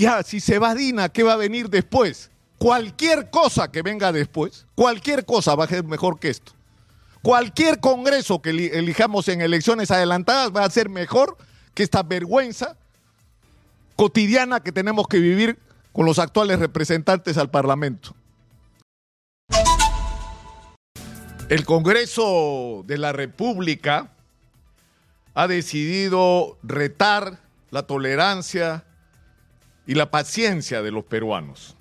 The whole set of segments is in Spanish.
Ya, si se va Dina, ¿qué va a venir después? Cualquier cosa que venga después, cualquier cosa va a ser mejor que esto. Cualquier congreso que elijamos en elecciones adelantadas va a ser mejor que esta vergüenza cotidiana que tenemos que vivir con los actuales representantes al Parlamento. El Congreso de la República ha decidido retar la tolerancia y la paciencia de los peruanos.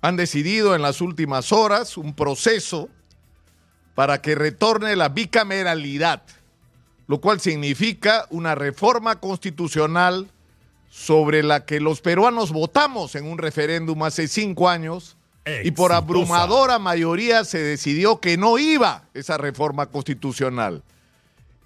Han decidido en las últimas horas un proceso para que retorne la bicameralidad, lo cual significa una reforma constitucional sobre la que los peruanos votamos en un referéndum hace cinco años y por abrumadora mayoría se decidió que no iba esa reforma constitucional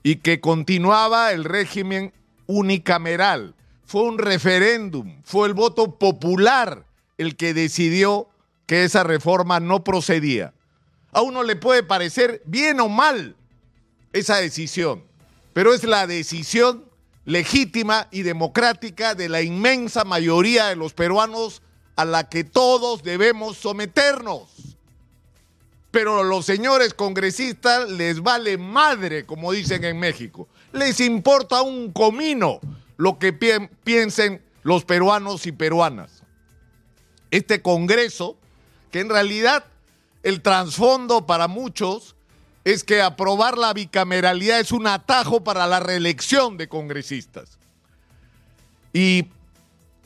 y que continuaba el régimen unicameral. Fue un referéndum, fue el voto popular el que decidió que esa reforma no procedía. A uno le puede parecer bien o mal esa decisión, pero es la decisión legítima y democrática de la inmensa mayoría de los peruanos a la que todos debemos someternos. Pero a los señores congresistas les vale madre, como dicen en México. Les importa un comino lo que piensen los peruanos y peruanas. Este Congreso, que en realidad el trasfondo para muchos es que aprobar la bicameralidad es un atajo para la reelección de congresistas. Y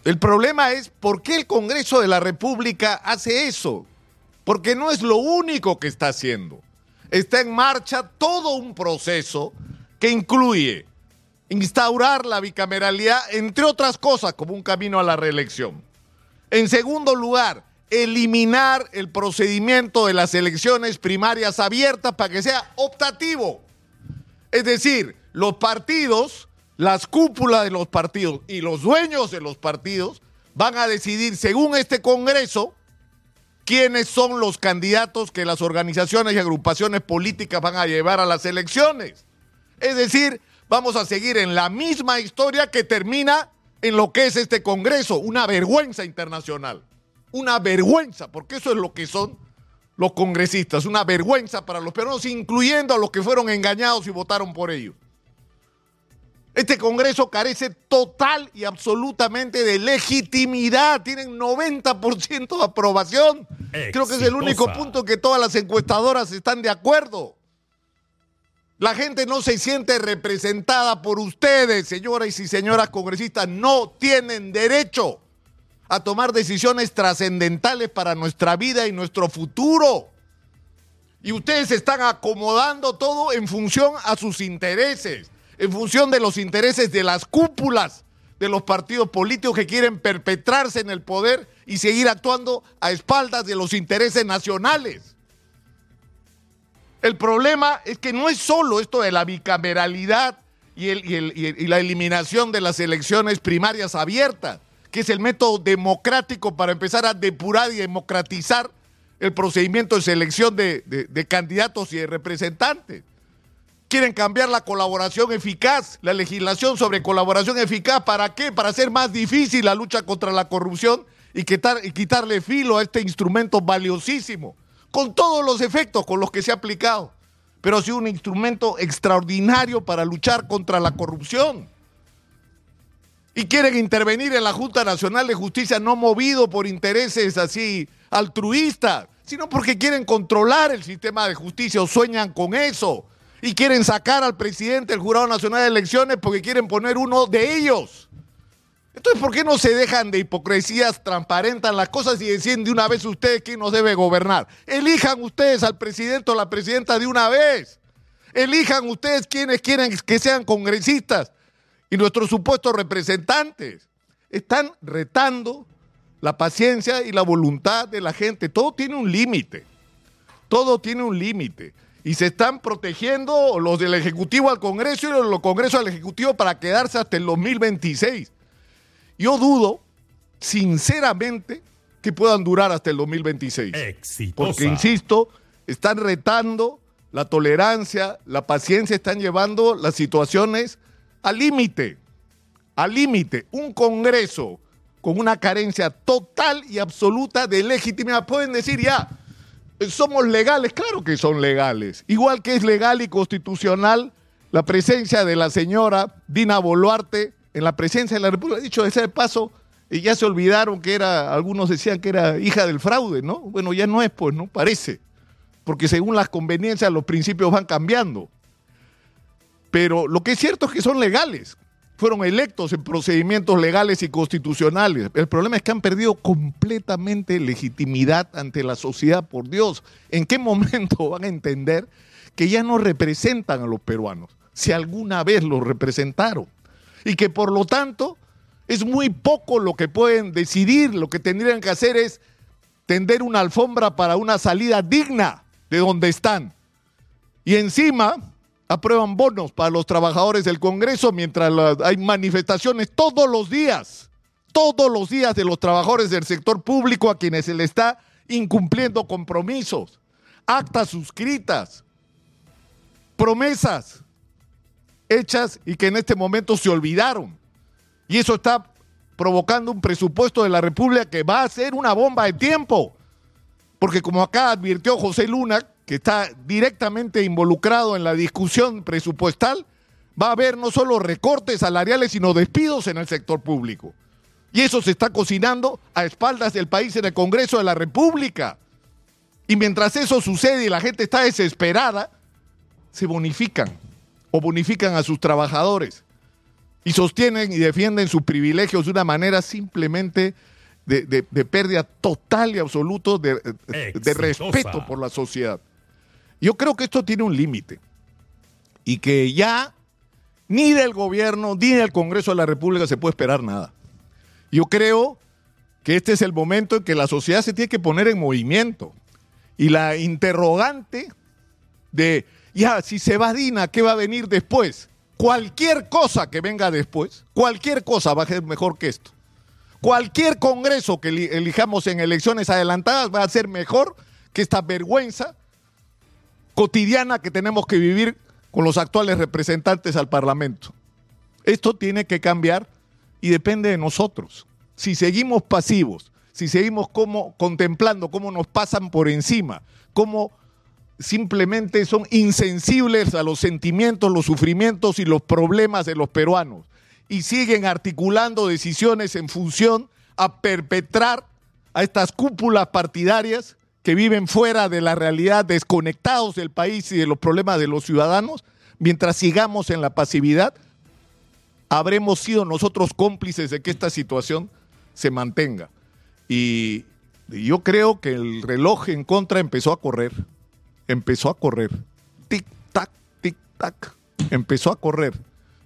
el problema es por qué el Congreso de la República hace eso. Porque no es lo único que está haciendo. Está en marcha todo un proceso que incluye instaurar la bicameralidad, entre otras cosas, como un camino a la reelección. En segundo lugar, eliminar el procedimiento de las elecciones primarias abiertas para que sea optativo. Es decir, los partidos las cúpulas de los partidos y los dueños de los partidos van a decidir, según este Congreso, quiénes son los candidatos que las organizaciones y agrupaciones políticas van a llevar a las elecciones. Es decir, vamos a seguir en la misma historia que termina en lo que es este Congreso, una vergüenza internacional. Una vergüenza, porque eso es lo que son los congresistas, una vergüenza para los peruanos, incluyendo a los que fueron engañados y votaron por ellos. Este Congreso carece total y absolutamente de legitimidad. Tienen 90% de aprobación. Creo que es el único punto que todas las encuestadoras están de acuerdo. La gente no se siente representada por ustedes, señoras y señoras congresistas. No tienen derecho a tomar decisiones trascendentales para nuestra vida y nuestro futuro. Y ustedes están acomodando todo en función a sus intereses en función de los intereses de las cúpulas de los partidos políticos que quieren perpetrarse en el poder y seguir actuando a espaldas de los intereses nacionales. El problema es que no es solo esto de la bicameralidad y, la eliminación de las elecciones primarias abiertas, que es el método democrático para empezar a depurar y democratizar el procedimiento de selección de candidatos y de representantes Quieren cambiar la colaboración eficaz, la legislación sobre colaboración eficaz. ¿Para qué? Para hacer más difícil la lucha contra la corrupción y, quitarle filo a este instrumento valiosísimo, con todos los efectos con los que se ha aplicado. Pero ha sido un instrumento extraordinario para luchar contra la corrupción. Y quieren intervenir en la Junta Nacional de Justicia no movido por intereses así altruistas, sino porque quieren controlar el sistema de justicia o sueñan con eso y quieren sacar al presidente del Jurado Nacional de Elecciones porque quieren poner uno de ellos. Entonces, ¿por qué no se dejan de hipocresías, transparentan las cosas y deciden de una vez ustedes quién nos debe gobernar? Elijan ustedes al presidente o la presidenta de una vez. Elijan ustedes quienes quieren que sean congresistas y nuestros supuestos representantes. Están retando la paciencia y la voluntad de la gente. Todo tiene un límite. Todo tiene un límite y se están protegiendo los del Ejecutivo al Congreso y los del Congreso al Ejecutivo para quedarse hasta el 2026. Yo dudo, sinceramente, que puedan durar hasta el 2026. Porque, insisto, están retando la tolerancia, la paciencia, están llevando las situaciones al límite. Al límite. Un Congreso con una carencia total y absoluta de legitimidad. Pueden decir ya, somos legales, claro que son legales. Igual que es legal y constitucional la presencia de la señora Dina Boluarte en la presencia de la República. Dicho de ese paso, y ya se olvidaron que era, algunos decían que era hija del fraude, ¿no? Bueno, ya no es, pues, ¿no? Parece. Porque según las conveniencias los principios van cambiando. Pero lo que es cierto es que son legales. Fueron electos en procedimientos legales y constitucionales. El problema es que han perdido completamente legitimidad ante la sociedad, por Dios. ¿En qué momento van a entender que ya no representan a los peruanos? Si alguna vez los representaron. Y que por lo tanto es muy poco lo que pueden decidir. Lo que tendrían que hacer es tender una alfombra para una salida digna de donde están. Y encima aprueban bonos para los trabajadores del Congreso mientras hay manifestaciones todos los días, todos los días de los trabajadores del sector público a quienes se le está incumpliendo compromisos, actas suscritas, promesas hechas y que en este momento se olvidaron. Y eso está provocando un presupuesto de la República que va a ser una bomba de tiempo. Porque como acá advirtió José Luna, que está directamente involucrado en la discusión presupuestal, va a haber no solo recortes salariales, sino despidos en el sector público. Y eso se está cocinando a espaldas del país en el Congreso de la República. Y mientras eso sucede y la gente está desesperada, se bonifican o bonifican a sus trabajadores y sostienen y defienden sus privilegios de una manera simplemente de, pérdida total y absoluta de, de respeto por la sociedad. Yo creo que esto tiene un límite y que ya ni del gobierno ni del Congreso de la República se puede esperar nada. Yo creo que este es el momento en que la sociedad se tiene que poner en movimiento. Y la interrogante de, ya, si se va Dina, ¿qué va a venir después? Cualquier cosa que venga después, cualquier cosa va a ser mejor que esto. Cualquier congreso que elijamos en elecciones adelantadas va a ser mejor que esta vergüenza cotidiana que tenemos que vivir con los actuales representantes al Parlamento. Esto tiene que cambiar y depende de nosotros. Si seguimos pasivos, si seguimos como, contemplando cómo nos pasan por encima, cómo simplemente son insensibles a los sentimientos, los sufrimientos y los problemas de los peruanos. Y siguen articulando decisiones en función a perpetrar a estas cúpulas partidarias que viven fuera de la realidad, desconectados del país y de los problemas de los ciudadanos, mientras sigamos en la pasividad, habremos sido nosotros cómplices de que esta situación se mantenga. Y yo creo que el reloj en contra empezó a correr, empezó a correr, tic-tac, tic-tac, empezó a correr.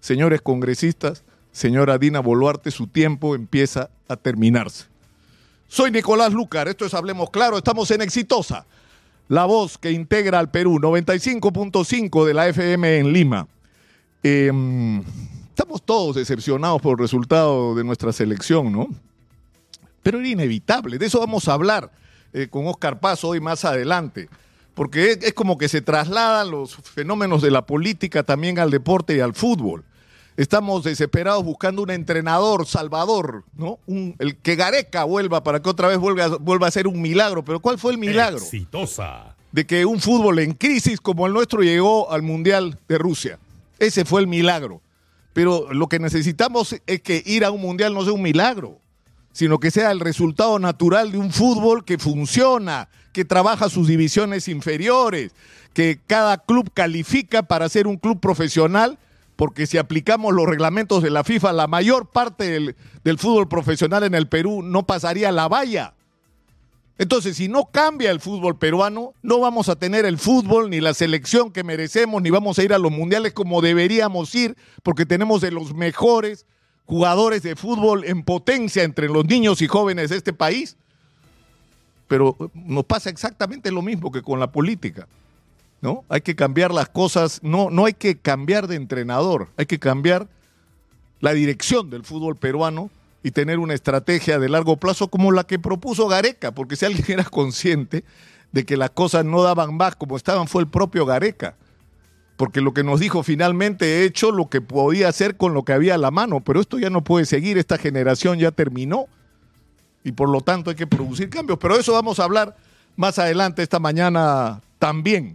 Señores congresistas, señora Dina Boluarte, su tiempo empieza a terminarse. Soy Nicolás Lucar, esto es Hablemos Claro, estamos en Exitosa, la voz que integra al Perú, 95.5 de la FM en Lima. Em, estamos todos decepcionados por el resultado de nuestra selección, ¿no? Pero era inevitable, de eso vamos a hablar eh, con Oscar Paz hoy más adelante, porque es como que se trasladan los fenómenos de la política también al deporte y al fútbol. Estamos desesperados buscando un entrenador salvador, ¿no? el que Gareca vuelva para que otra vez vuelva, vuelva a ser un milagro. Pero ¿cuál fue el milagro? Exitosa. De que un fútbol en crisis como el nuestro llegó al Mundial de Rusia. Ese fue el milagro. Pero lo que necesitamos es que ir a un Mundial no sea un milagro, sino que sea el resultado natural de un fútbol que funciona, que trabaja sus divisiones inferiores, que cada club califica para ser un club profesional porque si aplicamos los reglamentos de la FIFA, la mayor parte del, fútbol profesional en el Perú no pasaría la valla. Entonces, si no cambia el fútbol peruano, no vamos a tener el fútbol ni la selección que merecemos, ni vamos a ir a los mundiales como deberíamos ir, porque tenemos de los mejores jugadores de fútbol en potencia entre los niños y jóvenes de este país. Pero nos pasa exactamente lo mismo que con la política. ¿no? Hay que cambiar las cosas, no, no hay que cambiar de entrenador, hay que cambiar la dirección del fútbol peruano y tener una estrategia de largo plazo como la que propuso Gareca, porque si alguien era consciente de que las cosas no daban más como estaban fue el propio Gareca, porque lo que nos dijo finalmente he hecho lo que podía hacer con lo que había a la mano, pero esto ya no puede seguir, esta generación ya terminó, y por lo tanto hay que producir cambios. Pero eso vamos a hablar más adelante esta mañana también.